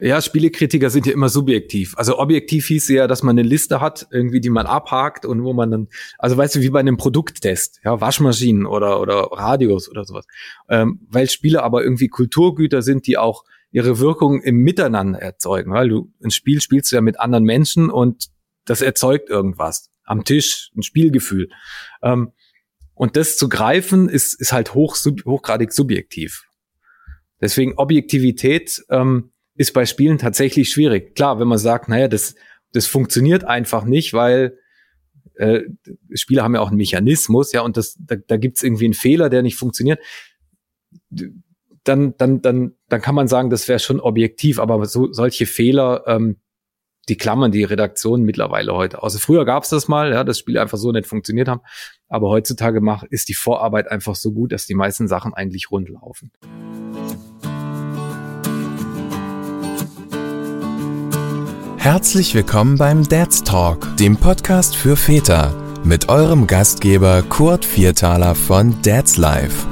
Ja, Spielekritiker sind ja immer subjektiv. Also objektiv hieß ja, dass man eine Liste hat, irgendwie, die man abhakt und wo man dann, also weißt du, wie bei einem Produkttest, ja, Waschmaschinen oder, oder Radios oder sowas. Ähm, weil Spiele aber irgendwie Kulturgüter sind, die auch ihre Wirkung im Miteinander erzeugen. Weil du ein Spiel spielst du ja mit anderen Menschen und das erzeugt irgendwas. Am Tisch, ein Spielgefühl. Ähm, und das zu greifen, ist, ist halt hoch, sub, hochgradig subjektiv. Deswegen Objektivität ähm, ist bei Spielen tatsächlich schwierig. Klar, wenn man sagt, naja, das, das funktioniert einfach nicht, weil äh, Spiele haben ja auch einen Mechanismus, ja, und das, da, da gibt es irgendwie einen Fehler, der nicht funktioniert. Dann, dann, dann, dann kann man sagen, das wäre schon objektiv, aber so, solche Fehler, ähm, die klammern die Redaktion mittlerweile heute aus. Also früher gab es das mal, ja, dass Spiele einfach so nicht funktioniert haben, aber heutzutage mach, ist die Vorarbeit einfach so gut, dass die meisten Sachen eigentlich rund laufen. Herzlich willkommen beim Dad's Talk, dem Podcast für Väter, mit eurem Gastgeber Kurt Viertaler von Dad's Life.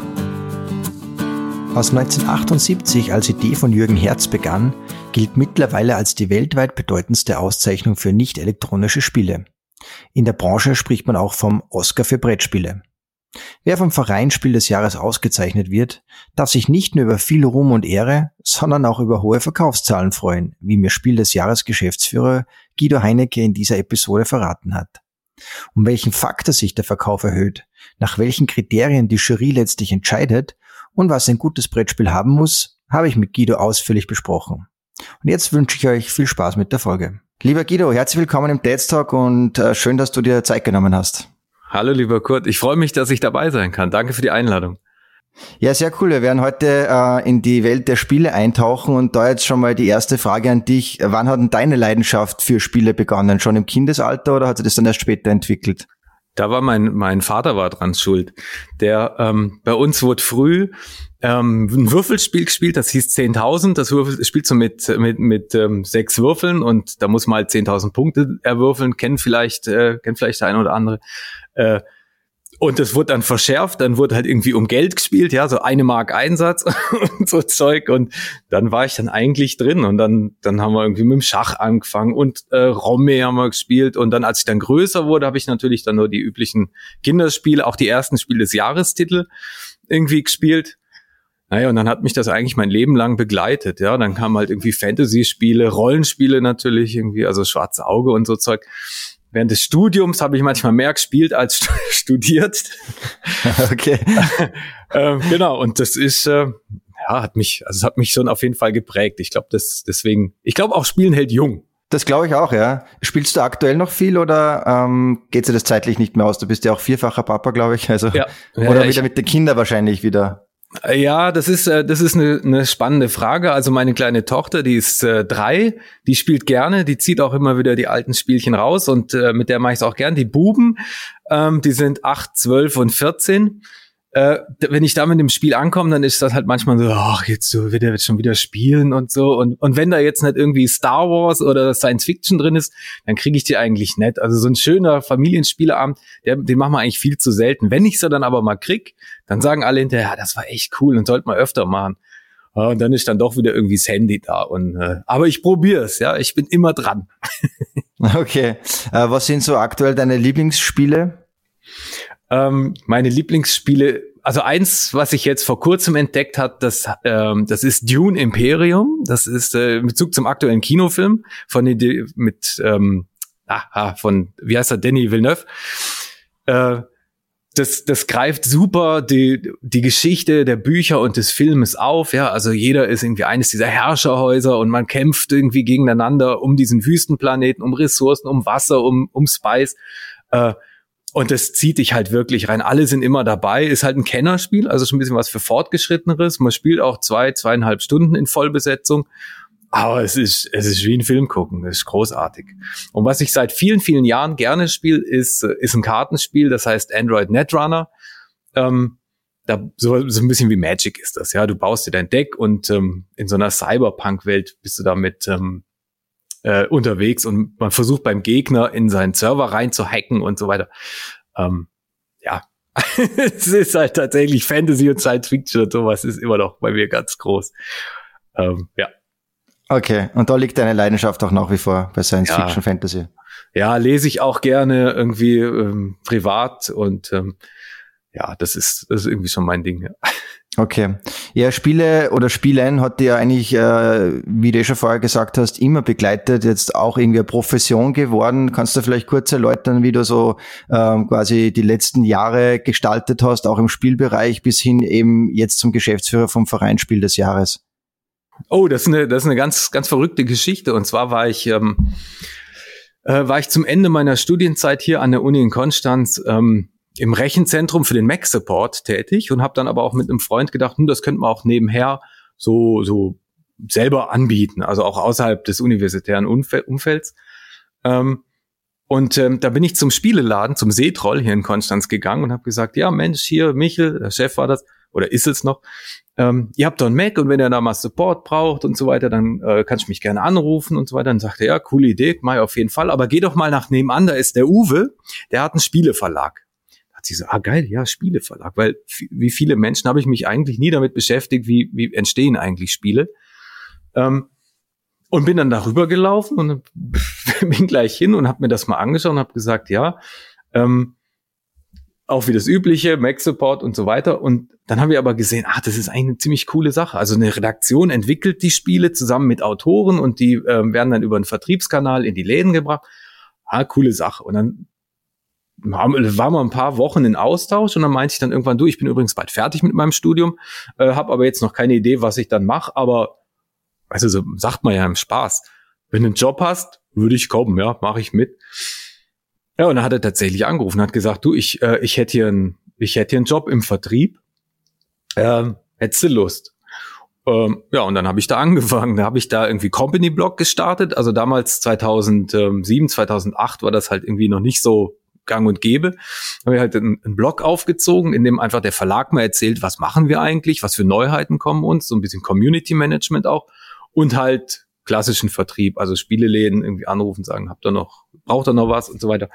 Was 1978 als Idee von Jürgen Herz begann, gilt mittlerweile als die weltweit bedeutendste Auszeichnung für nicht elektronische Spiele. In der Branche spricht man auch vom Oscar für Brettspiele. Wer vom Verein Spiel des Jahres ausgezeichnet wird, darf sich nicht nur über viel Ruhm und Ehre, sondern auch über hohe Verkaufszahlen freuen, wie mir Spiel des Jahres Geschäftsführer Guido Heinecke in dieser Episode verraten hat. Um welchen Faktor sich der Verkauf erhöht, nach welchen Kriterien die Jury letztlich entscheidet und was ein gutes Brettspiel haben muss, habe ich mit Guido ausführlich besprochen. Und jetzt wünsche ich euch viel Spaß mit der Folge. Lieber Guido, herzlich willkommen im Dads Talk und äh, schön, dass du dir Zeit genommen hast. Hallo, lieber Kurt. Ich freue mich, dass ich dabei sein kann. Danke für die Einladung. Ja, sehr cool. Wir werden heute äh, in die Welt der Spiele eintauchen und da jetzt schon mal die erste Frage an dich. Wann hat denn deine Leidenschaft für Spiele begonnen? Schon im Kindesalter oder hat sich das dann erst später entwickelt? Da war mein, mein Vater war dran schuld. Der ähm, bei uns wurde früh ähm, ein Würfelspiel gespielt, das hieß 10.000. Das Würfel spielt so mit mit mit ähm, sechs Würfeln und da muss man halt 10.000 Punkte erwürfeln. Kennen vielleicht äh, kennt vielleicht der eine oder andere. Äh, und es wurde dann verschärft, dann wurde halt irgendwie um Geld gespielt, ja, so eine Mark Einsatz und so Zeug. Und dann war ich dann eigentlich drin und dann, dann haben wir irgendwie mit dem Schach angefangen und äh, Romme haben wir gespielt. Und dann, als ich dann größer wurde, habe ich natürlich dann nur die üblichen Kinderspiele, auch die ersten Spiele des Jahrestitel irgendwie gespielt. Naja, und dann hat mich das eigentlich mein Leben lang begleitet, ja. Dann kamen halt irgendwie Fantasy-Spiele, Rollenspiele natürlich irgendwie, also Schwarze Auge und so Zeug während des Studiums habe ich manchmal mehr gespielt als studiert. Okay. äh, genau, und das ist, äh, ja, hat mich, also es hat mich schon auf jeden Fall geprägt. Ich glaube, das deswegen, ich glaube auch Spielen hält jung. Das glaube ich auch, ja. Spielst du aktuell noch viel oder ähm, geht dir das zeitlich nicht mehr aus? Du bist ja auch vierfacher Papa, glaube ich. Also ja. Ja, oder wieder mit den Kindern wahrscheinlich wieder. Ja, das ist äh, das ist eine, eine spannende Frage. Also meine kleine Tochter, die ist äh, drei, die spielt gerne, die zieht auch immer wieder die alten Spielchen raus und äh, mit der mache ich es auch gern. Die Buben, ähm, die sind acht, zwölf und vierzehn äh, wenn ich da mit dem Spiel ankomme, dann ist das halt manchmal so, ach, jetzt so wird er jetzt schon wieder spielen und so. Und, und wenn da jetzt nicht irgendwie Star Wars oder Science Fiction drin ist, dann kriege ich die eigentlich nett. Also so ein schöner Familienspieleabend, der, den machen wir eigentlich viel zu selten. Wenn ich sie dann aber mal krieg, dann sagen alle hinterher, ja, das war echt cool und sollte man öfter machen. Und dann ist dann doch wieder irgendwie das Handy da. Und, äh, aber ich probiere es, ja, ich bin immer dran. okay. Äh, was sind so aktuell deine Lieblingsspiele? Ähm, meine Lieblingsspiele, also eins, was ich jetzt vor kurzem entdeckt hat, das, ähm, das ist Dune Imperium. Das ist äh, mit Bezug zum aktuellen Kinofilm von mit ähm, ah, von wie heißt er Danny Villeneuve. Äh, das, das greift super die, die Geschichte der Bücher und des Filmes auf. Ja, also jeder ist irgendwie eines dieser Herrscherhäuser und man kämpft irgendwie gegeneinander um diesen Wüstenplaneten, um Ressourcen, um Wasser, um, um Spice. Äh, und das zieht dich halt wirklich rein. Alle sind immer dabei. Ist halt ein Kennerspiel, also schon ein bisschen was für Fortgeschritteneres. Man spielt auch zwei, zweieinhalb Stunden in Vollbesetzung. Aber es ist, es ist wie ein Film gucken. Das ist großartig. Und was ich seit vielen, vielen Jahren gerne spiele, ist, ist ein Kartenspiel, das heißt Android Netrunner. Ähm, da so, so ein bisschen wie Magic ist das, ja. Du baust dir dein Deck und ähm, in so einer Cyberpunk-Welt bist du da mit ähm, äh, unterwegs und man versucht beim Gegner in seinen Server rein zu hacken und so weiter. Ähm, ja, es ist halt tatsächlich Fantasy und Science Fiction und sowas ist immer noch bei mir ganz groß. Ähm, ja. Okay, und da liegt deine Leidenschaft auch nach wie vor bei Science ja. Fiction Fantasy. Ja, lese ich auch gerne irgendwie ähm, privat und ähm, ja, das ist, das ist irgendwie schon mein Ding. Ja. Okay. Ja, Spiele oder Spielen hat dir ja eigentlich, äh, wie du eh schon vorher gesagt hast, immer begleitet, jetzt auch irgendwie eine Profession geworden. Kannst du vielleicht kurz erläutern, wie du so ähm, quasi die letzten Jahre gestaltet hast, auch im Spielbereich bis hin eben jetzt zum Geschäftsführer vom Verein Spiel des Jahres? Oh, das ist eine, das ist eine ganz, ganz verrückte Geschichte. Und zwar war ich, ähm, äh, war ich zum Ende meiner Studienzeit hier an der Uni in Konstanz ähm, im Rechenzentrum für den Mac Support tätig und habe dann aber auch mit einem Freund gedacht, hm, das könnte man auch nebenher so so selber anbieten, also auch außerhalb des universitären Umfel Umfelds. Ähm, und ähm, da bin ich zum Spieleladen, zum Seetroll hier in Konstanz gegangen und habe gesagt, ja Mensch, hier Michel, der Chef war das oder ist es noch. Ähm, ihr habt doch einen Mac und wenn ihr da mal Support braucht und so weiter, dann äh, kannst du mich gerne anrufen und so weiter. Dann sagt er, ja, coole Idee, mach ich auf jeden Fall. Aber geh doch mal nach nebenan, da ist der Uwe, der hat einen Spieleverlag sie so, ah geil, ja, Spieleverlag, weil wie viele Menschen habe ich mich eigentlich nie damit beschäftigt, wie, wie entstehen eigentlich Spiele. Ähm, und bin dann darüber gelaufen und bin gleich hin und habe mir das mal angeschaut und habe gesagt, ja, ähm, auch wie das übliche, Mac Support und so weiter. Und dann haben wir aber gesehen, ah, das ist eigentlich eine ziemlich coole Sache. Also eine Redaktion entwickelt die Spiele zusammen mit Autoren und die ähm, werden dann über einen Vertriebskanal in die Läden gebracht. Ah, coole Sache. Und dann waren wir ein paar Wochen in Austausch und dann meinte ich dann irgendwann, du, ich bin übrigens bald fertig mit meinem Studium, äh, habe aber jetzt noch keine Idee, was ich dann mache, aber also so sagt man ja im Spaß. Wenn du einen Job hast, würde ich kommen, ja, mache ich mit. Ja, und dann hat er tatsächlich angerufen, hat gesagt, du, ich, äh, ich hätte hier einen, ich hier einen Job im Vertrieb. Ähm, hättest du Lust? Ähm, ja, und dann habe ich da angefangen. Da habe ich da irgendwie Company Blog gestartet. Also damals 2007, 2008 war das halt irgendwie noch nicht so gang und gäbe. Habe ich halt einen, einen Blog aufgezogen, in dem einfach der Verlag mal erzählt, was machen wir eigentlich, was für Neuheiten kommen uns, so ein bisschen Community Management auch und halt klassischen Vertrieb, also Spieleläden irgendwie anrufen, sagen, habt ihr noch, braucht ihr noch was und so weiter.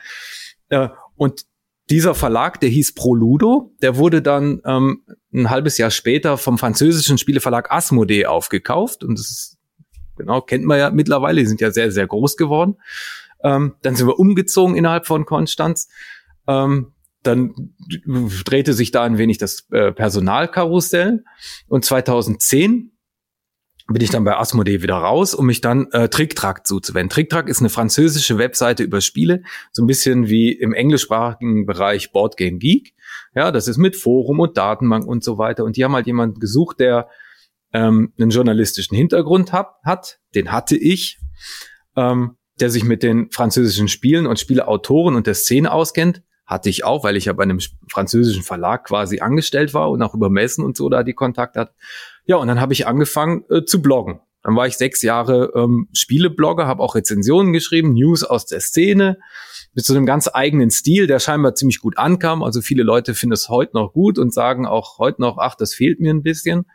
Äh, und dieser Verlag, der hieß Proludo, der wurde dann ähm, ein halbes Jahr später vom französischen Spieleverlag Asmodee aufgekauft und das ist, genau, kennt man ja mittlerweile, die sind ja sehr, sehr groß geworden. Ähm, dann sind wir umgezogen innerhalb von Konstanz. Ähm, dann drehte sich da ein wenig das äh, Personalkarussell. Und 2010 bin ich dann bei Asmodee wieder raus, um mich dann äh, TrickTrack zuzuwenden. TrickTrack ist eine französische Webseite über Spiele, so ein bisschen wie im englischsprachigen Bereich Board Game Geek. Ja, das ist mit Forum und Datenbank und so weiter. Und die haben halt jemanden gesucht, der ähm, einen journalistischen Hintergrund hat. hat. Den hatte ich. Ähm, der sich mit den französischen Spielen und Spieleautoren und der Szene auskennt. Hatte ich auch, weil ich ja bei einem französischen Verlag quasi angestellt war und auch über Messen und so da die Kontakt hat. Ja, und dann habe ich angefangen äh, zu bloggen. Dann war ich sechs Jahre ähm, Spieleblogger, habe auch Rezensionen geschrieben, News aus der Szene, mit so einem ganz eigenen Stil, der scheinbar ziemlich gut ankam. Also viele Leute finden es heute noch gut und sagen auch heute noch, ach, das fehlt mir ein bisschen.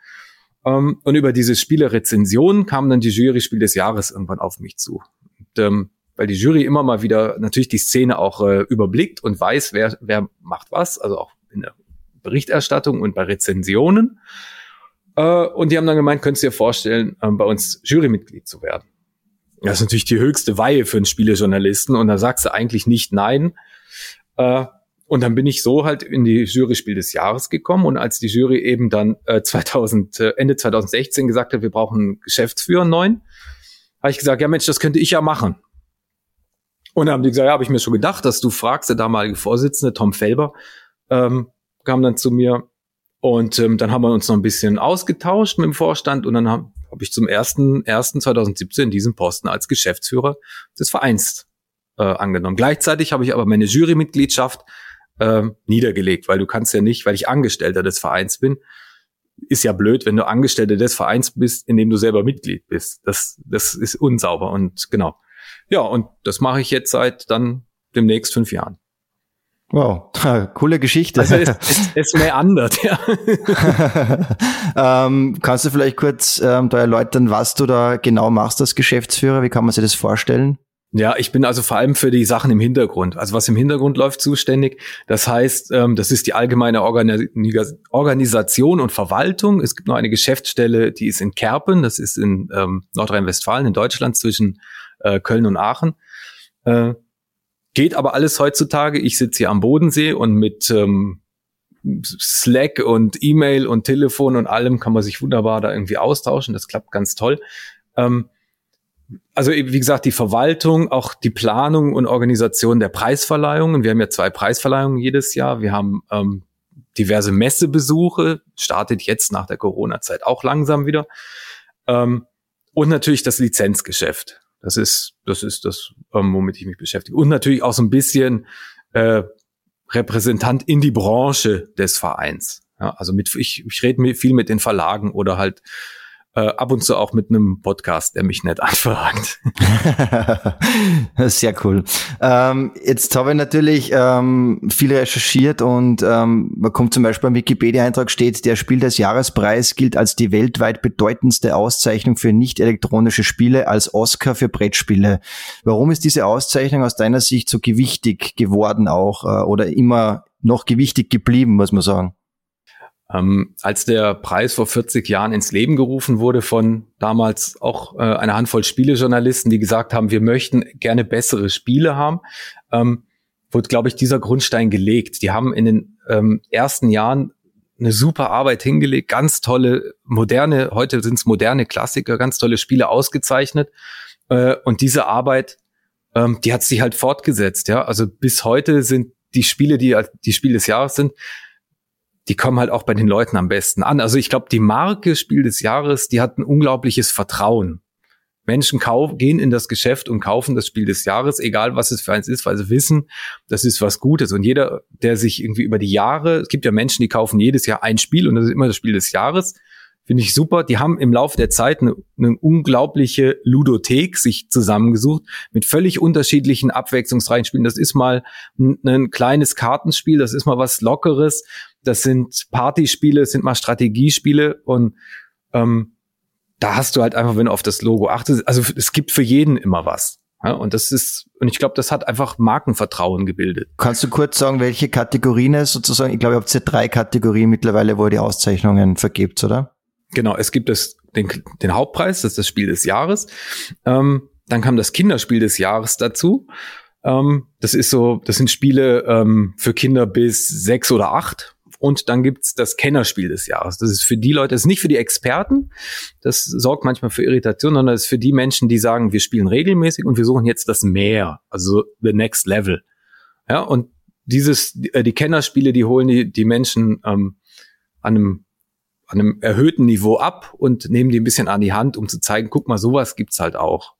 Ähm, und über diese Spiele-Rezensionen kam dann die Jury Spiel des Jahres irgendwann auf mich zu ähm, weil die Jury immer mal wieder natürlich die Szene auch äh, überblickt und weiß, wer, wer macht was, also auch in der Berichterstattung und bei Rezensionen. Äh, und die haben dann gemeint, könntest du dir vorstellen, äh, bei uns Jurymitglied zu werden. Das ist natürlich die höchste Weihe für einen Spielejournalisten und da sagst du eigentlich nicht nein. Äh, und dann bin ich so halt in die Jury Spiel des Jahres gekommen und als die Jury eben dann äh, 2000, äh, Ende 2016 gesagt hat, wir brauchen einen Geschäftsführer neuen, habe ich gesagt, ja Mensch, das könnte ich ja machen. Und dann haben die gesagt, ja, habe ich mir schon gedacht, dass du fragst, der damalige Vorsitzende, Tom Felber, ähm, kam dann zu mir und ähm, dann haben wir uns noch ein bisschen ausgetauscht mit dem Vorstand und dann habe hab ich zum 1.1.2017 diesen Posten als Geschäftsführer des Vereins äh, angenommen. Gleichzeitig habe ich aber meine Jurymitgliedschaft äh, niedergelegt, weil du kannst ja nicht, weil ich Angestellter des Vereins bin, ist ja blöd, wenn du Angestellte des Vereins bist, in dem du selber Mitglied bist. Das, das ist unsauber und genau. Ja, und das mache ich jetzt seit dann demnächst fünf Jahren. Wow, coole Geschichte. Also es, es, es meandert, ja. ähm, kannst du vielleicht kurz ähm, da erläutern, was du da genau machst als Geschäftsführer? Wie kann man sich das vorstellen? Ja, ich bin also vor allem für die Sachen im Hintergrund, also was im Hintergrund läuft, zuständig. Das heißt, ähm, das ist die allgemeine Organis Organisation und Verwaltung. Es gibt noch eine Geschäftsstelle, die ist in Kerpen, das ist in ähm, Nordrhein-Westfalen, in Deutschland zwischen äh, Köln und Aachen. Äh, geht aber alles heutzutage. Ich sitze hier am Bodensee und mit ähm, Slack und E-Mail und Telefon und allem kann man sich wunderbar da irgendwie austauschen. Das klappt ganz toll. Ähm, also wie gesagt, die Verwaltung, auch die Planung und Organisation der Preisverleihungen. Wir haben ja zwei Preisverleihungen jedes Jahr. Wir haben ähm, diverse Messebesuche, startet jetzt nach der Corona-Zeit auch langsam wieder. Ähm, und natürlich das Lizenzgeschäft. Das ist, das ist das, ähm, womit ich mich beschäftige. Und natürlich auch so ein bisschen äh, Repräsentant in die Branche des Vereins. Ja, also mit, ich, ich rede viel mit den Verlagen oder halt äh, ab und zu auch mit einem Podcast, der mich nicht anfragt. Sehr cool. Ähm, jetzt habe ich natürlich ähm, viel recherchiert und ähm, man kommt zum Beispiel am Wikipedia-Eintrag steht, der Spiel des Jahrespreis gilt als die weltweit bedeutendste Auszeichnung für nicht elektronische Spiele als Oscar für Brettspiele. Warum ist diese Auszeichnung aus deiner Sicht so gewichtig geworden auch äh, oder immer noch gewichtig geblieben, muss man sagen? Ähm, als der Preis vor 40 Jahren ins Leben gerufen wurde von damals auch äh, einer Handvoll Spielejournalisten, die gesagt haben, wir möchten gerne bessere Spiele haben, ähm, wurde, glaube ich, dieser Grundstein gelegt. Die haben in den ähm, ersten Jahren eine super Arbeit hingelegt, ganz tolle, moderne, heute sind es moderne Klassiker, ganz tolle Spiele ausgezeichnet. Äh, und diese Arbeit, ähm, die hat sich halt fortgesetzt, ja. Also bis heute sind die Spiele, die die Spiele des Jahres sind, die kommen halt auch bei den Leuten am besten an. Also ich glaube, die Marke Spiel des Jahres, die hat ein unglaubliches Vertrauen. Menschen kauf, gehen in das Geschäft und kaufen das Spiel des Jahres, egal was es für eins ist, weil sie wissen, das ist was Gutes. Und jeder, der sich irgendwie über die Jahre, es gibt ja Menschen, die kaufen jedes Jahr ein Spiel und das ist immer das Spiel des Jahres. Finde ich super. Die haben im Laufe der Zeit eine, eine unglaubliche Ludothek sich zusammengesucht mit völlig unterschiedlichen abwechslungsreichen Spielen. Das ist mal ein, ein kleines Kartenspiel, das ist mal was Lockeres, das sind Partyspiele, das sind mal Strategiespiele und ähm, da hast du halt einfach, wenn du auf das Logo achtest, also es gibt für jeden immer was. Ja, und das ist, und ich glaube, das hat einfach Markenvertrauen gebildet. Kannst du kurz sagen, welche Kategorien es sozusagen, ich glaube, ihr habt ja drei Kategorien mittlerweile, wo ihr die Auszeichnungen vergebt, oder? Genau, es gibt das, den, den Hauptpreis, das ist das Spiel des Jahres. Ähm, dann kam das Kinderspiel des Jahres dazu. Ähm, das ist so, das sind Spiele ähm, für Kinder bis sechs oder acht. Und dann gibt's das Kennerspiel des Jahres. Das ist für die Leute, das ist nicht für die Experten, das sorgt manchmal für Irritation, sondern das ist für die Menschen, die sagen, wir spielen regelmäßig und wir suchen jetzt das Mehr, also the next level. Ja, und dieses, die, äh, die Kennerspiele, die holen die, die Menschen ähm, an einem an einem erhöhten Niveau ab und nehmen die ein bisschen an die Hand, um zu zeigen, guck mal, sowas gibt's halt auch.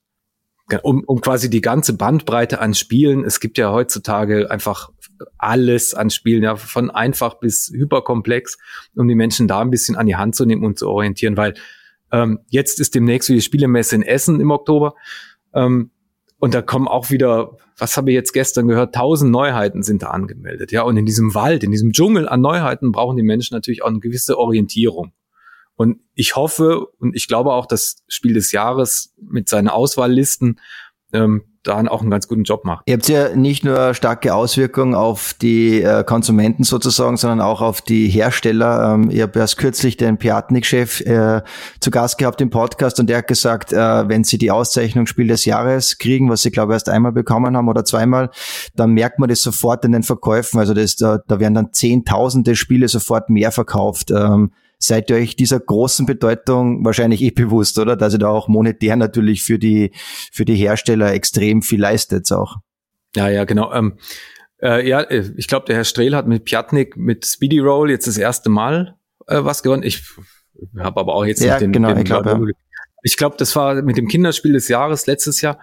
Um, um quasi die ganze Bandbreite an Spielen. Es gibt ja heutzutage einfach alles an Spielen, ja, von einfach bis hyperkomplex, um die Menschen da ein bisschen an die Hand zu nehmen und zu orientieren, weil ähm, jetzt ist demnächst wieder Spielemesse in Essen im Oktober. Ähm, und da kommen auch wieder, was habe ich jetzt gestern gehört, tausend Neuheiten sind da angemeldet. Ja, und in diesem Wald, in diesem Dschungel an Neuheiten brauchen die Menschen natürlich auch eine gewisse Orientierung. Und ich hoffe und ich glaube auch, das Spiel des Jahres mit seinen Auswahllisten ähm, da auch einen ganz guten Job macht. Ihr habt ja nicht nur starke Auswirkungen auf die äh, Konsumenten sozusagen, sondern auch auf die Hersteller. Ähm, ich habe erst kürzlich den Piatnik-Chef äh, zu Gast gehabt im Podcast und der hat gesagt, äh, wenn sie die Auszeichnung Spiel des Jahres kriegen, was sie glaube erst einmal bekommen haben oder zweimal, dann merkt man das sofort in den Verkäufen. Also das, da, da werden dann zehntausende Spiele sofort mehr verkauft. Ähm, seid ihr euch dieser großen Bedeutung wahrscheinlich eh bewusst, oder? Dass ihr da auch monetär natürlich für die, für die Hersteller extrem viel leistet auch. Ja, ja, genau. Ähm, äh, ja, äh, ich glaube, der Herr Strehl hat mit Piatnik, mit Speedy Roll jetzt das erste Mal äh, was gewonnen. Ich habe aber auch jetzt ja, nicht den, genau, den ich glaube, ja. Ich glaube, das war mit dem Kinderspiel des Jahres letztes Jahr.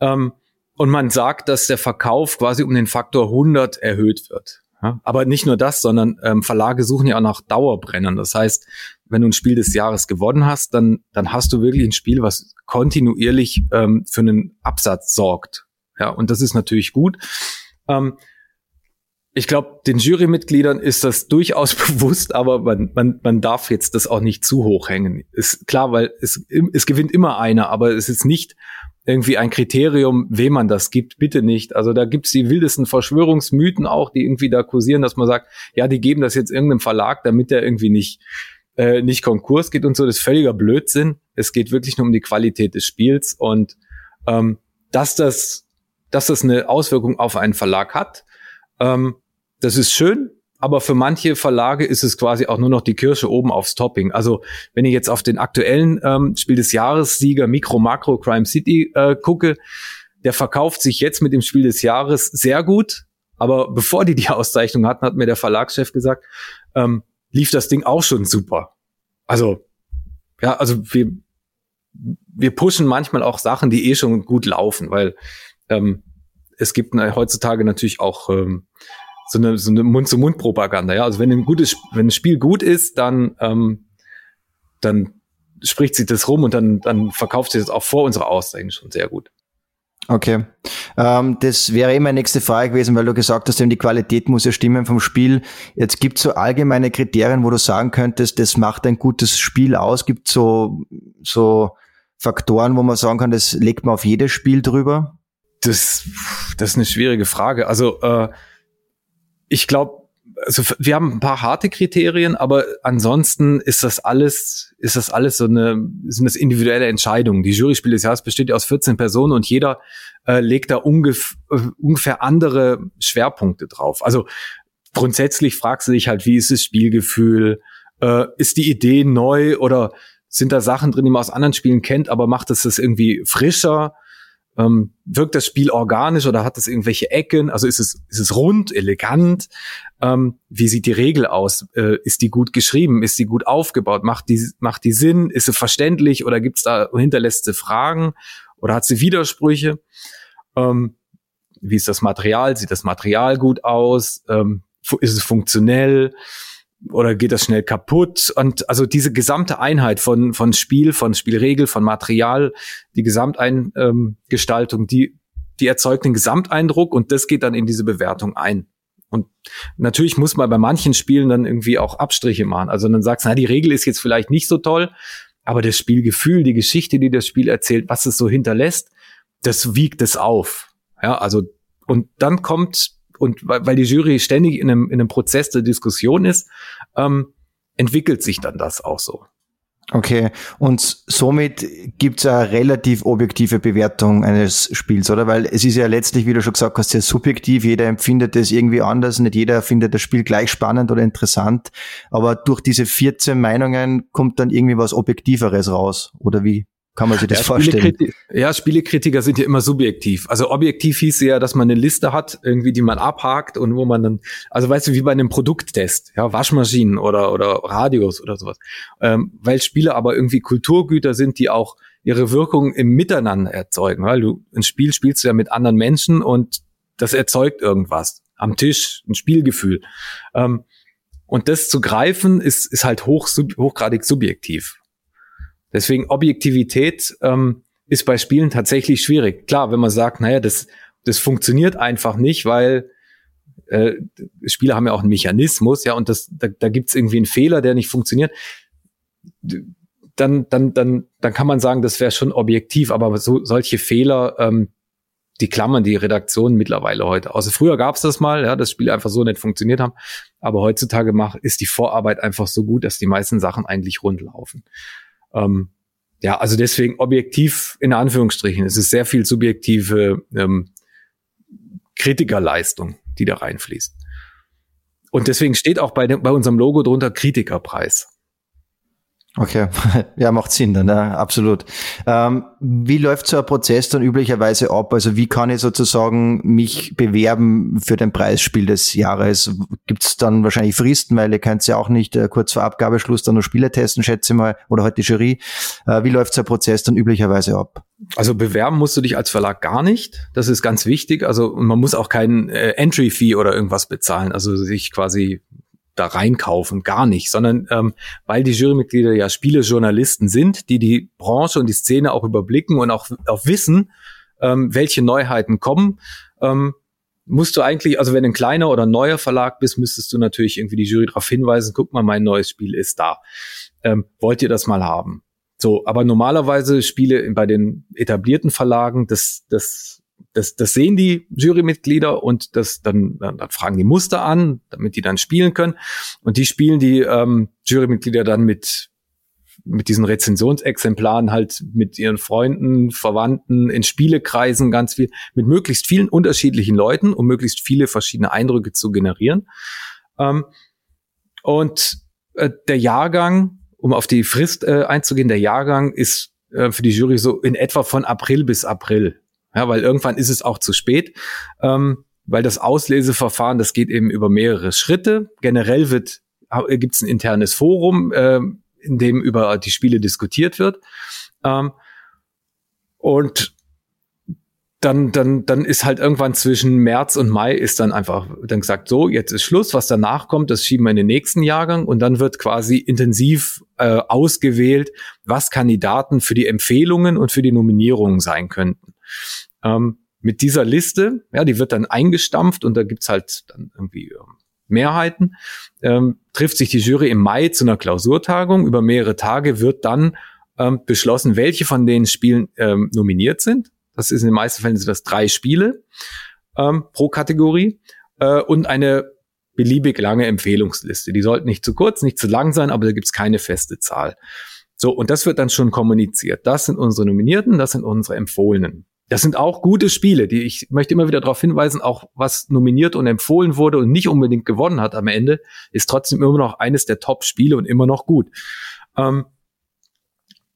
Ähm, und man sagt, dass der Verkauf quasi um den Faktor 100 erhöht wird. Ja, aber nicht nur das, sondern ähm, Verlage suchen ja auch nach Dauerbrennern. Das heißt, wenn du ein Spiel des Jahres gewonnen hast, dann, dann hast du wirklich ein Spiel, was kontinuierlich ähm, für einen Absatz sorgt. Ja, und das ist natürlich gut. Ähm, ich glaube, den Jurymitgliedern ist das durchaus bewusst, aber man, man, man darf jetzt das auch nicht zu hoch hängen. Ist klar, weil es, es gewinnt immer einer, aber es ist nicht irgendwie ein Kriterium, wem man das gibt, bitte nicht. Also da gibt's die wildesten Verschwörungsmythen auch, die irgendwie da kursieren, dass man sagt, ja, die geben das jetzt irgendeinem Verlag, damit der irgendwie nicht äh, nicht Konkurs geht und so. Das ist völliger Blödsinn. Es geht wirklich nur um die Qualität des Spiels und ähm, dass das dass das eine Auswirkung auf einen Verlag hat, ähm, das ist schön, aber für manche Verlage ist es quasi auch nur noch die Kirsche oben aufs Topping. Also wenn ich jetzt auf den aktuellen ähm, Spiel des Jahres Sieger Micro Macro Crime City äh, gucke, der verkauft sich jetzt mit dem Spiel des Jahres sehr gut. Aber bevor die die Auszeichnung hatten, hat mir der Verlagschef gesagt, ähm, lief das Ding auch schon super. Also ja, also wir wir pushen manchmal auch Sachen, die eh schon gut laufen, weil ähm, es gibt heutzutage natürlich auch ähm, so eine, so eine Mund-zu-Mund-Propaganda. Ja? Also wenn ein gutes, wenn ein Spiel gut ist, dann, ähm, dann spricht sich das rum und dann, dann verkauft sich das auch vor unserer Auszeichnung schon sehr gut. Okay. Ähm, das wäre eh meine nächste Frage gewesen, weil du gesagt hast, die Qualität muss ja stimmen vom Spiel. Jetzt gibt es so allgemeine Kriterien, wo du sagen könntest, das macht ein gutes Spiel aus. Gibt so so Faktoren, wo man sagen kann, das legt man auf jedes Spiel drüber? Das, das ist eine schwierige Frage. Also äh, ich glaube, also wir haben ein paar harte Kriterien, aber ansonsten ist das alles, ist das alles so eine, sind das individuelle Entscheidungen. Die Juryspiel des Jahres besteht ja aus 14 Personen und jeder äh, legt da ungef äh, ungefähr andere Schwerpunkte drauf. Also grundsätzlich fragst du dich halt, wie ist das Spielgefühl? Äh, ist die Idee neu oder sind da Sachen drin, die man aus anderen Spielen kennt, aber macht es das irgendwie frischer? Ähm, wirkt das Spiel organisch oder hat es irgendwelche Ecken? Also ist es, ist es rund, elegant? Ähm, wie sieht die Regel aus? Äh, ist die gut geschrieben? Ist die gut aufgebaut? Macht die, macht die Sinn? Ist sie verständlich oder gibt es da hinterlässt sie Fragen oder hat sie Widersprüche? Ähm, wie ist das Material? Sieht das Material gut aus? Ähm, ist es funktionell? Oder geht das schnell kaputt? Und also diese gesamte Einheit von, von Spiel, von Spielregel, von Material, die Gesamteingestaltung, die, die erzeugt den Gesamteindruck und das geht dann in diese Bewertung ein. Und natürlich muss man bei manchen Spielen dann irgendwie auch Abstriche machen. Also dann sagst du, na, die Regel ist jetzt vielleicht nicht so toll, aber das Spielgefühl, die Geschichte, die das Spiel erzählt, was es so hinterlässt, das wiegt es auf. Ja, also, und dann kommt und weil, die Jury ständig in einem, in einem Prozess der Diskussion ist, ähm, entwickelt sich dann das auch so. Okay, und somit gibt's eine relativ objektive Bewertung eines Spiels, oder? Weil es ist ja letztlich, wie du schon gesagt hast, sehr subjektiv. Jeder empfindet es irgendwie anders. Nicht jeder findet das Spiel gleich spannend oder interessant. Aber durch diese 14 Meinungen kommt dann irgendwie was Objektiveres raus, oder wie? Kann man sich das ja, vorstellen? ja, Spielekritiker sind ja immer subjektiv. Also objektiv hieß ja, dass man eine Liste hat, irgendwie, die man abhakt und wo man dann, also weißt du, wie bei einem Produkttest, ja, Waschmaschinen oder, oder Radios oder sowas. Ähm, weil Spiele aber irgendwie Kulturgüter sind, die auch ihre Wirkung im Miteinander erzeugen. Weil du ein Spiel spielst du ja mit anderen Menschen und das erzeugt irgendwas. Am Tisch, ein Spielgefühl. Ähm, und das zu greifen, ist, ist halt hoch, sub, hochgradig subjektiv. Deswegen Objektivität ähm, ist bei Spielen tatsächlich schwierig. Klar, wenn man sagt, naja, das, das funktioniert einfach nicht, weil äh, Spiele haben ja auch einen Mechanismus, ja, und das, da, da gibt es irgendwie einen Fehler, der nicht funktioniert. Dann, dann, dann, dann kann man sagen, das wäre schon objektiv, aber so, solche Fehler, ähm, die klammern die Redaktion mittlerweile heute aus. Früher gab es das mal, ja, dass Spiele einfach so nicht funktioniert haben, aber heutzutage mach, ist die Vorarbeit einfach so gut, dass die meisten Sachen eigentlich rund laufen. Ähm, ja, also deswegen objektiv in Anführungsstrichen. Es ist sehr viel subjektive ähm, Kritikerleistung, die da reinfließt. Und deswegen steht auch bei, bei unserem Logo drunter Kritikerpreis. Okay, ja, macht Sinn dann, ja, absolut. Ähm, wie läuft so ein Prozess dann üblicherweise ab? Also wie kann ich sozusagen mich bewerben für den Preisspiel des Jahres? Gibt es dann wahrscheinlich Fristen, weil ihr könnt ja auch nicht äh, kurz vor Abgabeschluss dann noch Spiele testen, schätze ich mal, oder heute halt die Jury. Äh, wie läuft so ein Prozess dann üblicherweise ab? Also bewerben musst du dich als Verlag gar nicht. Das ist ganz wichtig. Also man muss auch kein äh, Entry-Fee oder irgendwas bezahlen. Also sich quasi da reinkaufen, gar nicht, sondern ähm, weil die Jurymitglieder ja Spielejournalisten sind, die die Branche und die Szene auch überblicken und auch, auch wissen, ähm, welche Neuheiten kommen, ähm, musst du eigentlich, also wenn ein kleiner oder neuer Verlag bist, müsstest du natürlich irgendwie die Jury darauf hinweisen, guck mal, mein neues Spiel ist da. Ähm, wollt ihr das mal haben? So, aber normalerweise Spiele bei den etablierten Verlagen, das, das, das, das sehen die Jurymitglieder und das dann, dann, dann fragen die Muster an, damit die dann spielen können. Und die spielen die ähm, Jurymitglieder dann mit mit diesen Rezensionsexemplaren halt mit ihren Freunden, Verwandten, in Spielekreisen ganz viel, mit möglichst vielen unterschiedlichen Leuten, um möglichst viele verschiedene Eindrücke zu generieren. Ähm, und äh, der Jahrgang, um auf die Frist äh, einzugehen, der Jahrgang ist äh, für die Jury so in etwa von April bis April. Ja, weil irgendwann ist es auch zu spät. Ähm, weil das Ausleseverfahren, das geht eben über mehrere Schritte. Generell wird gibt es ein internes Forum, äh, in dem über die Spiele diskutiert wird. Ähm, und dann, dann, dann ist halt irgendwann zwischen März und Mai ist dann einfach dann gesagt, so, jetzt ist Schluss, was danach kommt, das schieben wir in den nächsten Jahrgang und dann wird quasi intensiv äh, ausgewählt, was Kandidaten für die Empfehlungen und für die Nominierungen sein könnten. Ähm, mit dieser Liste, ja, die wird dann eingestampft und da gibt's halt dann irgendwie ähm, Mehrheiten, ähm, trifft sich die Jury im Mai zu einer Klausurtagung. Über mehrere Tage wird dann ähm, beschlossen, welche von den Spielen ähm, nominiert sind. Das ist in den meisten Fällen sind das drei Spiele ähm, pro Kategorie äh, und eine beliebig lange Empfehlungsliste. Die sollten nicht zu kurz, nicht zu lang sein, aber da gibt's keine feste Zahl. So, und das wird dann schon kommuniziert. Das sind unsere Nominierten, das sind unsere Empfohlenen. Das sind auch gute Spiele, die ich möchte immer wieder darauf hinweisen, auch was nominiert und empfohlen wurde und nicht unbedingt gewonnen hat am Ende, ist trotzdem immer noch eines der Top-Spiele und immer noch gut. Ähm,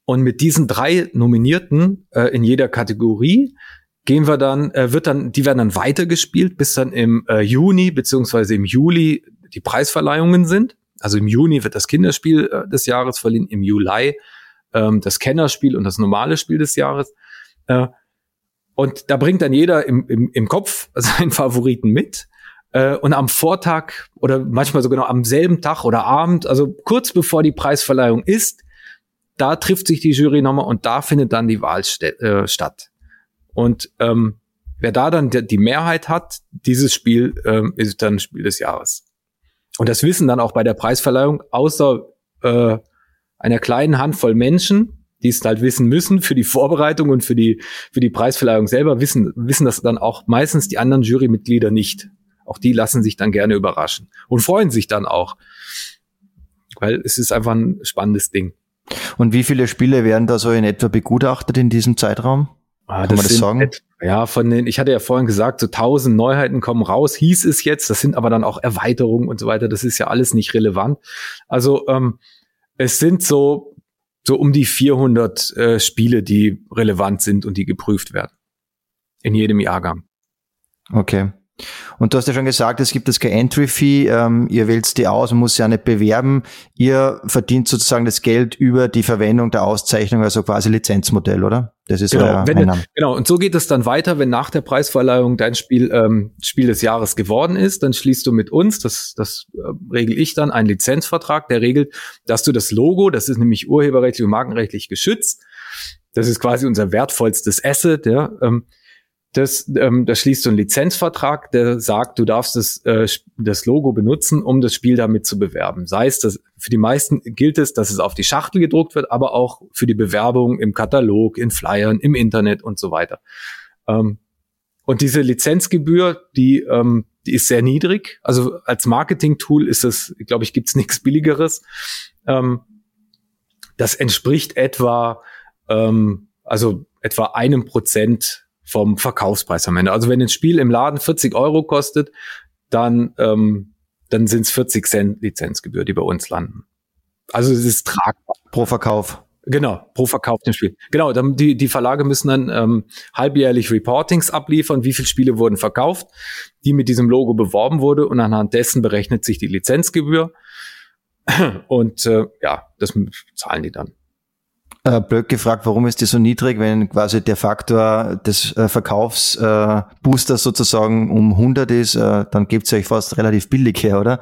und mit diesen drei Nominierten äh, in jeder Kategorie gehen wir dann, äh, wird dann, die werden dann weitergespielt, bis dann im äh, Juni beziehungsweise im Juli die Preisverleihungen sind. Also im Juni wird das Kinderspiel äh, des Jahres verliehen, im Juli ähm, das Kennerspiel und das normale Spiel des Jahres. Äh, und da bringt dann jeder im, im, im Kopf seinen Favoriten mit. Äh, und am Vortag oder manchmal sogar noch am selben Tag oder Abend, also kurz bevor die Preisverleihung ist, da trifft sich die Jury nochmal und da findet dann die Wahl äh, statt. Und ähm, wer da dann die Mehrheit hat, dieses Spiel ähm, ist dann Spiel des Jahres. Und das wissen dann auch bei der Preisverleihung, außer äh, einer kleinen Handvoll Menschen, die es halt wissen müssen für die Vorbereitung und für die, für die Preisverleihung selber, wissen, wissen das dann auch meistens die anderen Jurymitglieder nicht. Auch die lassen sich dann gerne überraschen und freuen sich dann auch. Weil es ist einfach ein spannendes Ding. Und wie viele Spiele werden da so in etwa begutachtet in diesem Zeitraum? Ah, Kann man das sagen? Ja, von den, ich hatte ja vorhin gesagt, so tausend Neuheiten kommen raus, hieß es jetzt. Das sind aber dann auch Erweiterungen und so weiter. Das ist ja alles nicht relevant. Also ähm, es sind so so um die 400 äh, Spiele, die relevant sind und die geprüft werden. In jedem Jahrgang. Okay. Und du hast ja schon gesagt, es gibt das kein Entry-Fee, ähm, ihr wählt die aus und muss ja nicht bewerben. Ihr verdient sozusagen das Geld über die Verwendung der Auszeichnung, also quasi Lizenzmodell, oder? Das ist genau, euer wenn, Einnahme. Genau, und so geht es dann weiter, wenn nach der Preisverleihung dein Spiel ähm, Spiel des Jahres geworden ist, dann schließt du mit uns, das, das äh, regel ich dann, einen Lizenzvertrag, der regelt, dass du das Logo, das ist nämlich urheberrechtlich und markenrechtlich geschützt, das ist quasi unser wertvollstes Asset, ja, ähm, das, ähm, das schließt so ein Lizenzvertrag, der sagt, du darfst das, äh, das Logo benutzen, um das Spiel damit zu bewerben. Sei es, dass für die meisten gilt es, dass es auf die Schachtel gedruckt wird, aber auch für die Bewerbung im Katalog, in Flyern, im Internet und so weiter. Ähm, und diese Lizenzgebühr, die, ähm, die ist sehr niedrig. Also als Marketing-Tool ist es, glaube ich, gibt's nichts Billigeres. Ähm, das entspricht etwa, ähm, also etwa einem Prozent vom Verkaufspreis am Ende. Also wenn ein Spiel im Laden 40 Euro kostet, dann, ähm, dann sind es 40 Cent Lizenzgebühr, die bei uns landen. Also es ist tragbar. Pro Verkauf. Genau, pro verkauftem Spiel. Genau, dann die, die Verlage müssen dann ähm, halbjährlich Reportings abliefern, wie viele Spiele wurden verkauft, die mit diesem Logo beworben wurde und anhand dessen berechnet sich die Lizenzgebühr. Und äh, ja, das zahlen die dann. Äh, blöd gefragt, warum ist die so niedrig, wenn quasi der Faktor des äh, Verkaufsboosters äh, sozusagen um 100 ist, äh, dann gibt es euch fast relativ billig her, oder?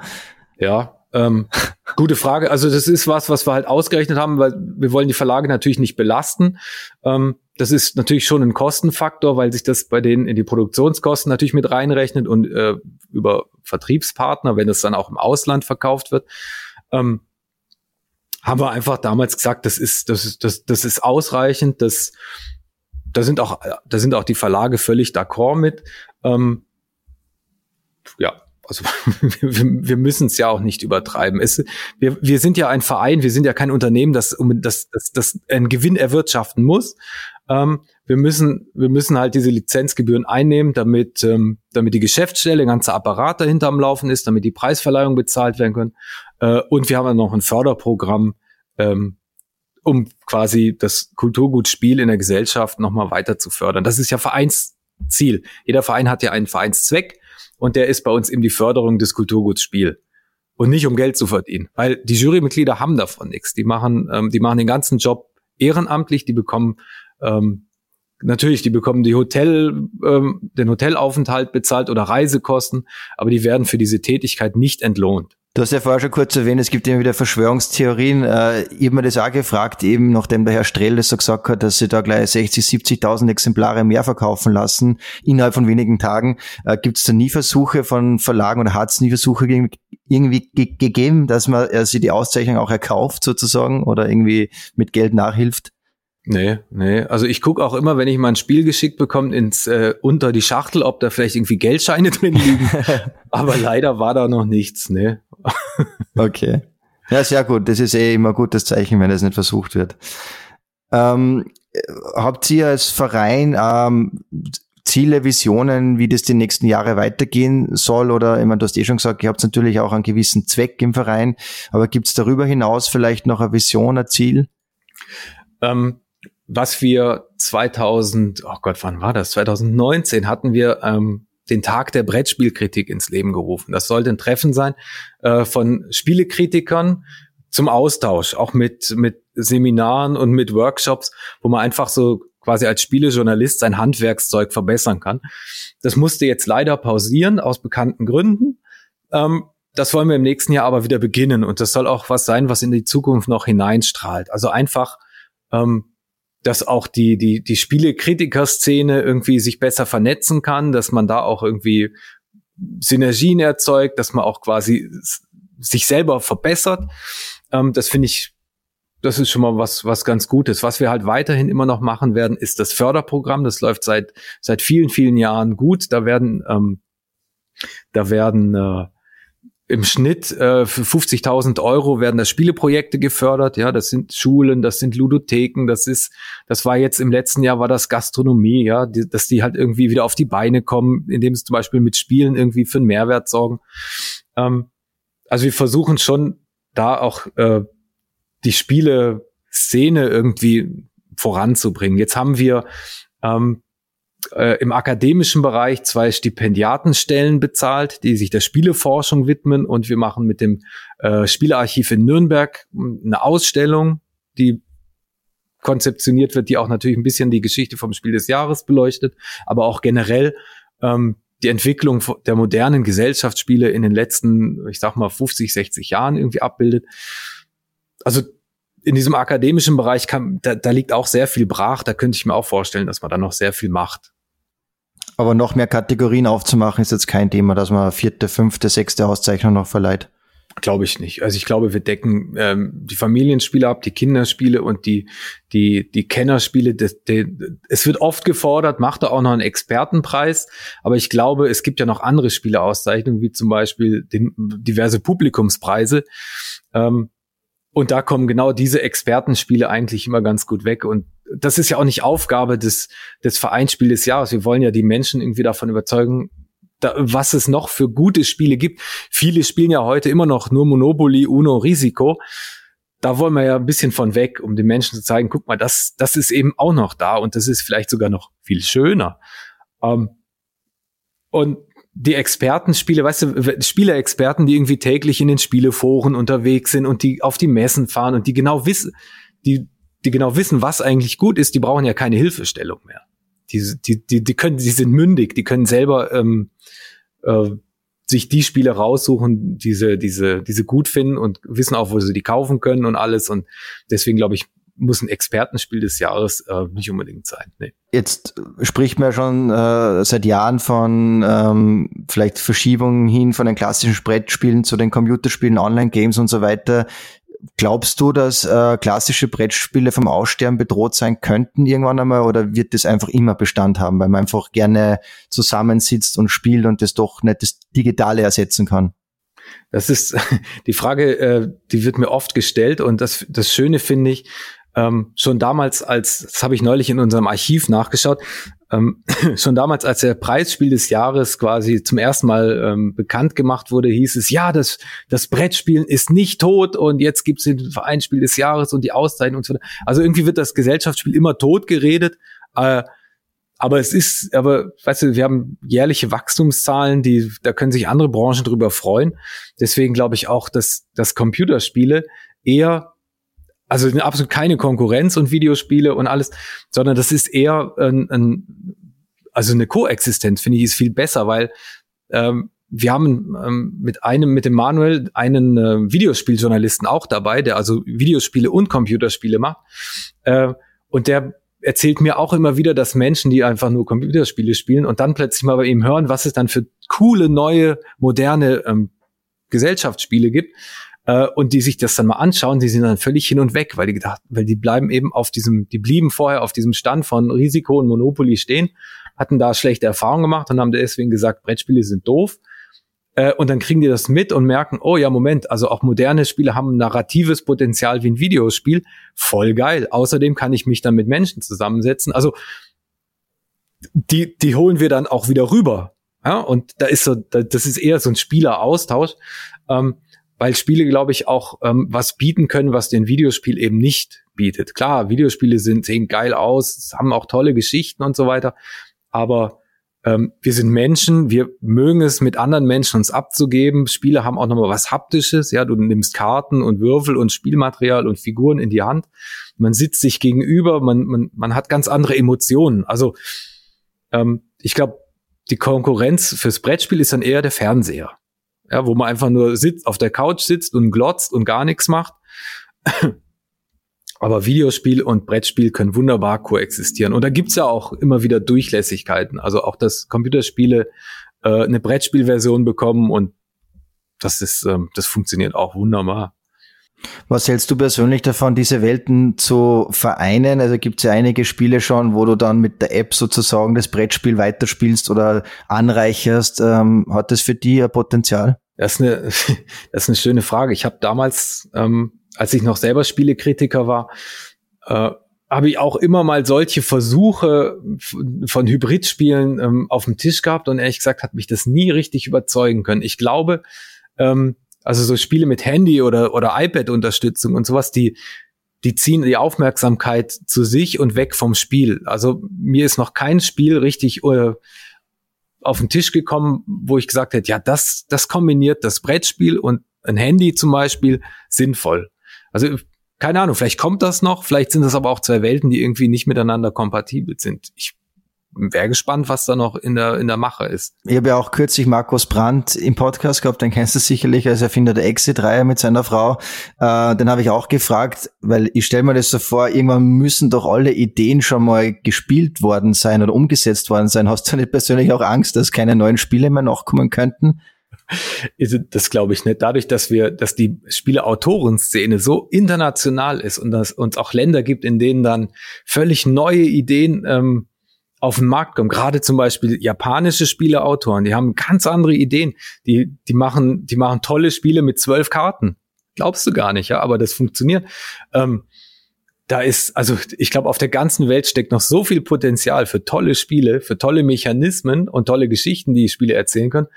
Ja, ähm, gute Frage. Also das ist was, was wir halt ausgerechnet haben, weil wir wollen die Verlage natürlich nicht belasten. Ähm, das ist natürlich schon ein Kostenfaktor, weil sich das bei denen in die Produktionskosten natürlich mit reinrechnet und äh, über Vertriebspartner, wenn es dann auch im Ausland verkauft wird. Ähm, haben wir einfach damals gesagt, das ist, das ist, das, das ist ausreichend, das, da sind auch, da sind auch die Verlage völlig d'accord mit. Ähm, ja, also wir, wir müssen es ja auch nicht übertreiben. Es, wir, wir sind ja ein Verein, wir sind ja kein Unternehmen, das, das, das, das einen Gewinn erwirtschaften muss. Ähm, wir müssen, wir müssen halt diese Lizenzgebühren einnehmen, damit, ähm, damit die Geschäftsstelle, ganze Apparat dahinter am Laufen ist, damit die Preisverleihung bezahlt werden können. Äh, und wir haben ja noch ein Förderprogramm, ähm, um quasi das Kulturgutspiel in der Gesellschaft nochmal weiter zu fördern. Das ist ja Vereinsziel. Jeder Verein hat ja einen Vereinszweck und der ist bei uns eben die Förderung des Kulturgutsspiel und nicht um Geld zu verdienen, weil die Jurymitglieder haben davon nichts. Die machen, ähm, die machen den ganzen Job ehrenamtlich, die bekommen ähm, natürlich, die bekommen die Hotel, ähm, den Hotelaufenthalt bezahlt oder Reisekosten, aber die werden für diese Tätigkeit nicht entlohnt. Du hast ja vorher schon kurz erwähnt, es gibt immer wieder Verschwörungstheorien. Äh, ich habe mir das auch gefragt, eben nachdem der Herr Strehl das so gesagt hat, dass sie da gleich 60, 70.000 Exemplare mehr verkaufen lassen innerhalb von wenigen Tagen. Äh, gibt es da nie Versuche von Verlagen oder hat es nie Versuche irgendwie ge gegeben, dass man äh, sie die Auszeichnung auch erkauft sozusagen oder irgendwie mit Geld nachhilft? Nee, nee. Also ich gucke auch immer, wenn ich mal ein Spiel geschickt bekomme, ins äh, unter die Schachtel, ob da vielleicht irgendwie Geldscheine drin liegen. Aber leider war da noch nichts, ne? okay. Ja, sehr gut. Das ist eh immer ein gutes Zeichen, wenn das nicht versucht wird. Ähm, habt ihr als Verein ähm, Ziele, Visionen, wie das die nächsten Jahre weitergehen soll? Oder, ich meine, du hast eh schon gesagt, ihr habt natürlich auch einen gewissen Zweck im Verein, aber gibt es darüber hinaus vielleicht noch eine Vision, ein Ziel? Ähm, was wir 2000, oh Gott, wann war das? 2019 hatten wir ähm, den Tag der Brettspielkritik ins Leben gerufen. Das sollte ein Treffen sein äh, von Spielekritikern zum Austausch, auch mit, mit Seminaren und mit Workshops, wo man einfach so quasi als Spielejournalist sein Handwerkszeug verbessern kann. Das musste jetzt leider pausieren aus bekannten Gründen. Ähm, das wollen wir im nächsten Jahr aber wieder beginnen und das soll auch was sein, was in die Zukunft noch hineinstrahlt. Also einfach ähm, dass auch die, die, die Spielekritiker-Szene irgendwie sich besser vernetzen kann, dass man da auch irgendwie Synergien erzeugt, dass man auch quasi sich selber verbessert. Ähm, das finde ich, das ist schon mal was, was ganz Gutes. Was wir halt weiterhin immer noch machen werden, ist das Förderprogramm. Das läuft seit, seit vielen, vielen Jahren gut. Da werden, ähm, da werden äh, im Schnitt äh, für 50.000 Euro werden da Spieleprojekte gefördert. Ja, das sind Schulen, das sind Ludotheken, das ist, das war jetzt im letzten Jahr war das Gastronomie, ja, die, dass die halt irgendwie wieder auf die Beine kommen, indem sie zum Beispiel mit Spielen irgendwie für einen Mehrwert sorgen. Ähm, also wir versuchen schon da auch äh, die Spiele-Szene irgendwie voranzubringen. Jetzt haben wir ähm, äh, im akademischen Bereich zwei Stipendiatenstellen bezahlt, die sich der Spieleforschung widmen und wir machen mit dem äh, Spielearchiv in Nürnberg eine Ausstellung, die konzeptioniert wird, die auch natürlich ein bisschen die Geschichte vom Spiel des Jahres beleuchtet, aber auch generell ähm, die Entwicklung der modernen Gesellschaftsspiele in den letzten, ich sag mal, 50, 60 Jahren irgendwie abbildet. Also in diesem akademischen Bereich kann, da, da liegt auch sehr viel brach. Da könnte ich mir auch vorstellen, dass man da noch sehr viel macht. Aber noch mehr Kategorien aufzumachen ist jetzt kein Thema, dass man vierte, fünfte, sechste Auszeichnung noch verleiht. Glaube ich nicht. Also ich glaube, wir decken ähm, die Familienspiele ab, die Kinderspiele und die die die Kennerspiele. Das, die, es wird oft gefordert, macht da auch noch einen Expertenpreis, aber ich glaube, es gibt ja noch andere Spieleauszeichnungen, wie zum Beispiel den, diverse Publikumspreise. Ähm, und da kommen genau diese Expertenspiele eigentlich immer ganz gut weg. Und das ist ja auch nicht Aufgabe des, des Vereinsspiels des Jahres. Wir wollen ja die Menschen irgendwie davon überzeugen, da, was es noch für gute Spiele gibt. Viele spielen ja heute immer noch nur Monopoly, Uno, Risiko. Da wollen wir ja ein bisschen von weg, um den Menschen zu zeigen, guck mal, das, das ist eben auch noch da und das ist vielleicht sogar noch viel schöner. Ähm, und die Expertenspiele, weißt du, Spielerexperten, die irgendwie täglich in den Spieleforen unterwegs sind und die auf die Messen fahren und die genau wissen, die, die genau wissen, was eigentlich gut ist, die brauchen ja keine Hilfestellung mehr. Die, die, die, die können, die sind mündig, die können selber ähm, äh, sich die Spiele raussuchen, diese, diese, diese gut finden und wissen auch, wo sie die kaufen können und alles. Und deswegen glaube ich, muss ein Expertenspiel des Jahres äh, nicht unbedingt sein. Nee. Jetzt spricht man schon äh, seit Jahren von ähm, vielleicht Verschiebungen hin von den klassischen Brettspielen zu den Computerspielen, Online-Games und so weiter. glaubst du, dass äh, klassische Brettspiele vom Aussterben bedroht sein könnten irgendwann einmal oder wird das einfach immer Bestand haben, weil man einfach gerne zusammensitzt und spielt und das doch nicht das Digitale ersetzen kann? Das ist die Frage, äh, die wird mir oft gestellt und das, das Schöne finde ich, ähm, schon damals, als, das habe ich neulich in unserem Archiv nachgeschaut, ähm, schon damals, als der Preisspiel des Jahres quasi zum ersten Mal ähm, bekannt gemacht wurde, hieß es, ja, das, das Brettspielen ist nicht tot und jetzt gibt's den Vereinsspiel des Jahres und die Auszeichnung und so weiter. Also irgendwie wird das Gesellschaftsspiel immer tot geredet. Äh, aber es ist, aber weißt du, wir haben jährliche Wachstumszahlen, die, da können sich andere Branchen drüber freuen. Deswegen glaube ich auch, dass, dass Computerspiele eher, also absolut keine Konkurrenz und Videospiele und alles, sondern das ist eher ein, ein also eine Koexistenz, finde ich, ist viel besser, weil ähm, wir haben ähm, mit einem, mit dem Manuel einen äh, Videospieljournalisten auch dabei, der also Videospiele und Computerspiele macht. Äh, und der erzählt mir auch immer wieder, dass Menschen, die einfach nur Computerspiele spielen und dann plötzlich mal bei ihm hören, was es dann für coole, neue, moderne ähm, Gesellschaftsspiele gibt äh, und die sich das dann mal anschauen, die sind dann völlig hin und weg, weil die gedacht, weil die bleiben eben auf diesem, die blieben vorher auf diesem Stand von Risiko und Monopoly stehen, hatten da schlechte Erfahrungen gemacht und haben deswegen gesagt, Brettspiele sind doof äh, und dann kriegen die das mit und merken, oh ja, Moment, also auch moderne Spiele haben narratives Potenzial wie ein Videospiel. Voll geil. Außerdem kann ich mich dann mit Menschen zusammensetzen. Also die, die holen wir dann auch wieder rüber. Ja, und da ist so, das ist eher so ein Spieleraustausch, ähm, weil Spiele, glaube ich, auch ähm, was bieten können, was den Videospiel eben nicht bietet. Klar, Videospiele sind, sehen geil aus, haben auch tolle Geschichten und so weiter, aber ähm, wir sind Menschen, wir mögen es mit anderen Menschen uns abzugeben. Spiele haben auch nochmal was Haptisches, ja, du nimmst Karten und Würfel und Spielmaterial und Figuren in die Hand. Man sitzt sich gegenüber, man, man, man hat ganz andere Emotionen. Also ähm, ich glaube, die Konkurrenz fürs Brettspiel ist dann eher der Fernseher. Ja, wo man einfach nur sitzt, auf der Couch sitzt und glotzt und gar nichts macht. Aber Videospiel und Brettspiel können wunderbar koexistieren. Und da gibt's ja auch immer wieder Durchlässigkeiten. Also auch, dass Computerspiele äh, eine Brettspielversion bekommen und das ist, ähm, das funktioniert auch wunderbar. Was hältst du persönlich davon, diese Welten zu vereinen? Also gibt es ja einige Spiele schon, wo du dann mit der App sozusagen das Brettspiel weiterspielst oder anreicherst. Ähm, hat das für dich ein Potenzial? Das ist eine, das ist eine schöne Frage. Ich habe damals ähm, als ich noch selber Spielekritiker war, äh, habe ich auch immer mal solche Versuche von Hybridspielen ähm, auf dem Tisch gehabt und ehrlich gesagt hat mich das nie richtig überzeugen können. Ich glaube, ähm, also so Spiele mit Handy oder, oder iPad-Unterstützung und sowas, die, die ziehen die Aufmerksamkeit zu sich und weg vom Spiel. Also mir ist noch kein Spiel richtig äh, auf den Tisch gekommen, wo ich gesagt hätte, ja, das, das kombiniert das Brettspiel und ein Handy zum Beispiel sinnvoll. Also keine Ahnung, vielleicht kommt das noch, vielleicht sind das aber auch zwei Welten, die irgendwie nicht miteinander kompatibel sind. Ich wäre gespannt, was da noch in der, in der Mache ist. Ich habe ja auch kürzlich Markus Brandt im Podcast gehabt, den kennst du sicherlich als Erfinder der Exit-Reihe mit seiner Frau. Äh, den habe ich auch gefragt, weil ich stelle mir das so vor, irgendwann müssen doch alle Ideen schon mal gespielt worden sein oder umgesetzt worden sein. Hast du nicht persönlich auch Angst, dass keine neuen Spiele mehr nachkommen könnten? das glaube ich nicht. Dadurch, dass wir, dass die Spieleautorenszene so international ist und dass uns auch Länder gibt, in denen dann völlig neue Ideen ähm, auf den Markt kommen. Gerade zum Beispiel japanische Spieleautoren, die haben ganz andere Ideen. Die, die machen, die machen tolle Spiele mit zwölf Karten. Glaubst du gar nicht, ja, aber das funktioniert. Ähm, da ist, also ich glaube, auf der ganzen Welt steckt noch so viel Potenzial für tolle Spiele, für tolle Mechanismen und tolle Geschichten, die Spiele erzählen können.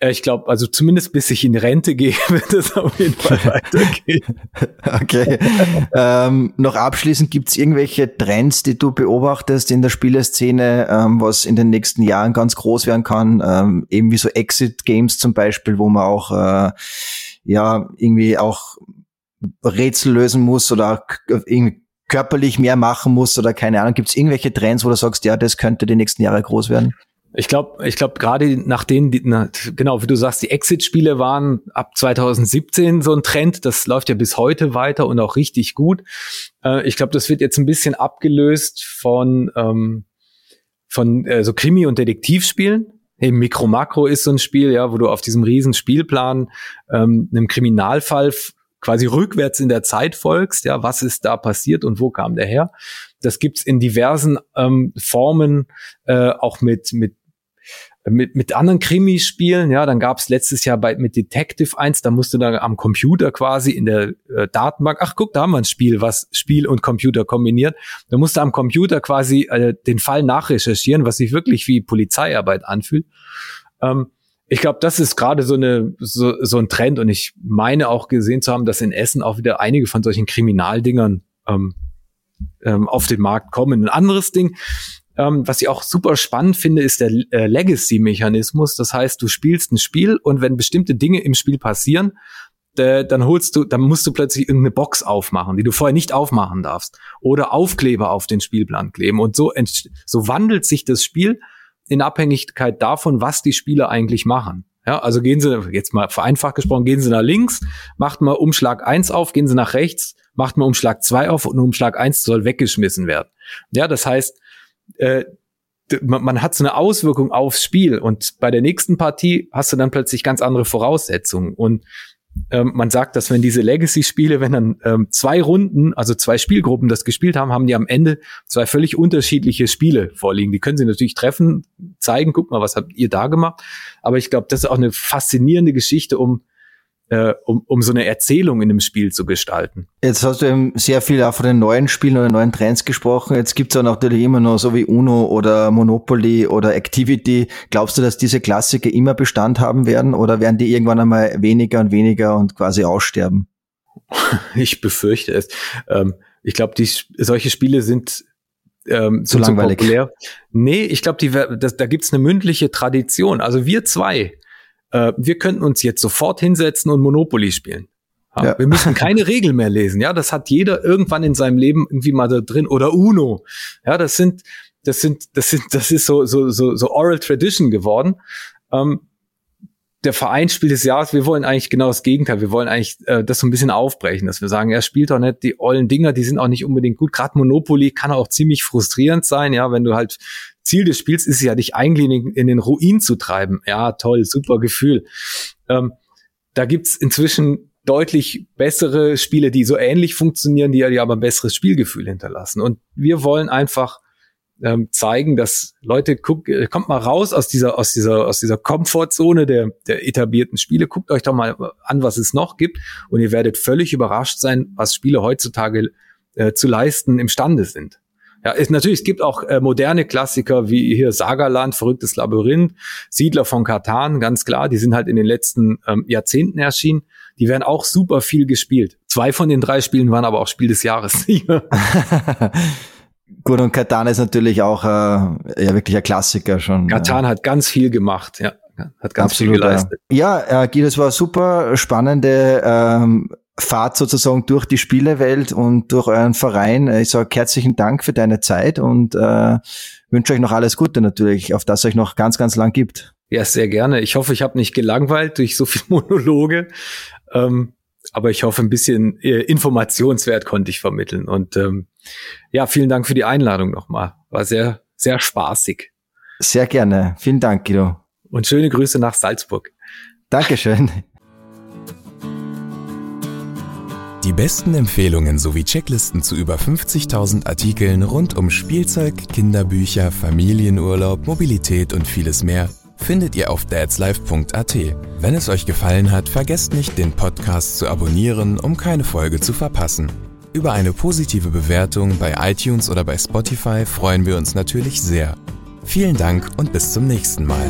Äh, ich glaube, also zumindest bis ich in Rente gehe, wird es auf jeden Fall weitergehen. okay. ähm, noch abschließend, gibt es irgendwelche Trends, die du beobachtest in der Spieleszene, ähm, was in den nächsten Jahren ganz groß werden kann? Ähm, eben wie so Exit-Games zum Beispiel, wo man auch äh, ja irgendwie auch Rätsel lösen muss oder irgendwie körperlich mehr machen muss oder keine Ahnung. Gibt es irgendwelche Trends, wo du sagst, ja, das könnte die nächsten Jahre groß werden? Ich glaube, ich glaube gerade nach denen, die, na, genau wie du sagst, die Exit-Spiele waren ab 2017 so ein Trend. Das läuft ja bis heute weiter und auch richtig gut. Äh, ich glaube, das wird jetzt ein bisschen abgelöst von ähm, von äh, so Krimi- und Detektivspielen. Eben Mikro Makro ist so ein Spiel, ja, wo du auf diesem riesen Spielplan ähm, einem Kriminalfall quasi rückwärts in der Zeit folgst, ja, was ist da passiert und wo kam der her. Das gibt's in diversen ähm, Formen, äh, auch mit, mit mit, mit anderen Krimispielen, ja, dann gab's letztes Jahr bei mit Detective 1, da musst du da am Computer quasi in der äh, Datenbank, ach guck, da haben wir ein Spiel, was Spiel und Computer kombiniert. Da musst du am Computer quasi äh, den Fall nachrecherchieren, was sich wirklich wie Polizeiarbeit anfühlt. Ähm, ich glaube, das ist gerade so eine so, so ein Trend und ich meine auch gesehen zu haben, dass in Essen auch wieder einige von solchen Kriminaldingern ähm, ähm, auf den Markt kommen. Ein anderes Ding, ähm, was ich auch super spannend finde, ist der äh, Legacy-Mechanismus. Das heißt, du spielst ein Spiel und wenn bestimmte Dinge im Spiel passieren, dann holst du, dann musst du plötzlich irgendeine Box aufmachen, die du vorher nicht aufmachen darfst. Oder Aufkleber auf den Spielplan kleben. Und so, so wandelt sich das Spiel in Abhängigkeit davon, was die Spieler eigentlich machen. Ja, also gehen Sie, jetzt mal vereinfacht gesprochen, gehen Sie nach links, macht mal Umschlag eins auf, gehen Sie nach rechts, macht mal Umschlag zwei auf und Umschlag eins soll weggeschmissen werden. Ja, das heißt, äh, man, man hat so eine Auswirkung aufs Spiel und bei der nächsten Partie hast du dann plötzlich ganz andere Voraussetzungen und ähm, man sagt, dass wenn diese Legacy-Spiele, wenn dann ähm, zwei Runden, also zwei Spielgruppen das gespielt haben, haben die am Ende zwei völlig unterschiedliche Spiele vorliegen. Die können sie natürlich treffen, zeigen, guck mal, was habt ihr da gemacht. Aber ich glaube, das ist auch eine faszinierende Geschichte, um äh, um, um so eine Erzählung in dem Spiel zu gestalten. Jetzt hast du eben sehr viel auch von den neuen Spielen oder neuen Trends gesprochen. Jetzt gibt's auch natürlich immer noch so wie Uno oder Monopoly oder Activity. Glaubst du, dass diese Klassiker immer Bestand haben werden oder werden die irgendwann einmal weniger und weniger und quasi aussterben? Ich befürchte es. Ähm, ich glaube, die solche Spiele sind ähm, zu langweilig. populär. Nee, ich glaube, da gibt's eine mündliche Tradition. Also wir zwei, äh, wir könnten uns jetzt sofort hinsetzen und Monopoly spielen. Ja, ja. Wir müssen keine Regeln mehr lesen. Ja, das hat jeder irgendwann in seinem Leben irgendwie mal da drin oder Uno. Ja, das sind, das sind, das sind, das ist so so so, so Oral Tradition geworden. Ähm, der Vereinsspiel des Jahres, wir wollen eigentlich genau das Gegenteil. Wir wollen eigentlich äh, das so ein bisschen aufbrechen, dass wir sagen, er spielt doch nicht die ollen Dinger, die sind auch nicht unbedingt gut. Gerade Monopoly kann auch ziemlich frustrierend sein, ja, wenn du halt Ziel des Spiels ist ja, dich eigentlich in, den Ruin zu treiben. Ja, toll, super Gefühl. Ähm, da gibt's inzwischen deutlich bessere Spiele, die so ähnlich funktionieren, die ja aber ein besseres Spielgefühl hinterlassen. Und wir wollen einfach ähm, zeigen, dass Leute guck, äh, kommt mal raus aus dieser aus dieser aus dieser Komfortzone der der etablierten Spiele, guckt euch doch mal an, was es noch gibt und ihr werdet völlig überrascht sein, was Spiele heutzutage äh, zu leisten imstande sind. Ja, ist natürlich, es gibt auch äh, moderne Klassiker wie hier Sagaland, Verrücktes Labyrinth, Siedler von Katan, ganz klar, die sind halt in den letzten ähm, Jahrzehnten erschienen. Die werden auch super viel gespielt. Zwei von den drei Spielen waren aber auch Spiel des Jahres. Gut, und Katan ist natürlich auch äh, ja wirklich ein Klassiker schon. Katan ja. hat ganz viel gemacht, ja. Hat ganz Absolut, viel geleistet. Ja, ja äh, Guido, es war super spannende ähm, Fahrt sozusagen durch die Spielewelt und durch euren Verein. Ich sage herzlichen Dank für deine Zeit und äh, wünsche euch noch alles Gute natürlich, auf das euch noch ganz, ganz lang gibt. Ja, sehr gerne. Ich hoffe, ich habe nicht gelangweilt durch so viel Monologe. Ähm, aber ich hoffe, ein bisschen äh, Informationswert konnte ich vermitteln. Und ähm, ja, vielen Dank für die Einladung nochmal. War sehr, sehr spaßig. Sehr gerne. Vielen Dank, Guido. Und schöne Grüße nach Salzburg. Dankeschön. Die besten Empfehlungen sowie Checklisten zu über 50.000 Artikeln rund um Spielzeug, Kinderbücher, Familienurlaub, Mobilität und vieles mehr findet ihr auf dadslife.at. Wenn es euch gefallen hat, vergesst nicht, den Podcast zu abonnieren, um keine Folge zu verpassen. Über eine positive Bewertung bei iTunes oder bei Spotify freuen wir uns natürlich sehr. Vielen Dank und bis zum nächsten Mal.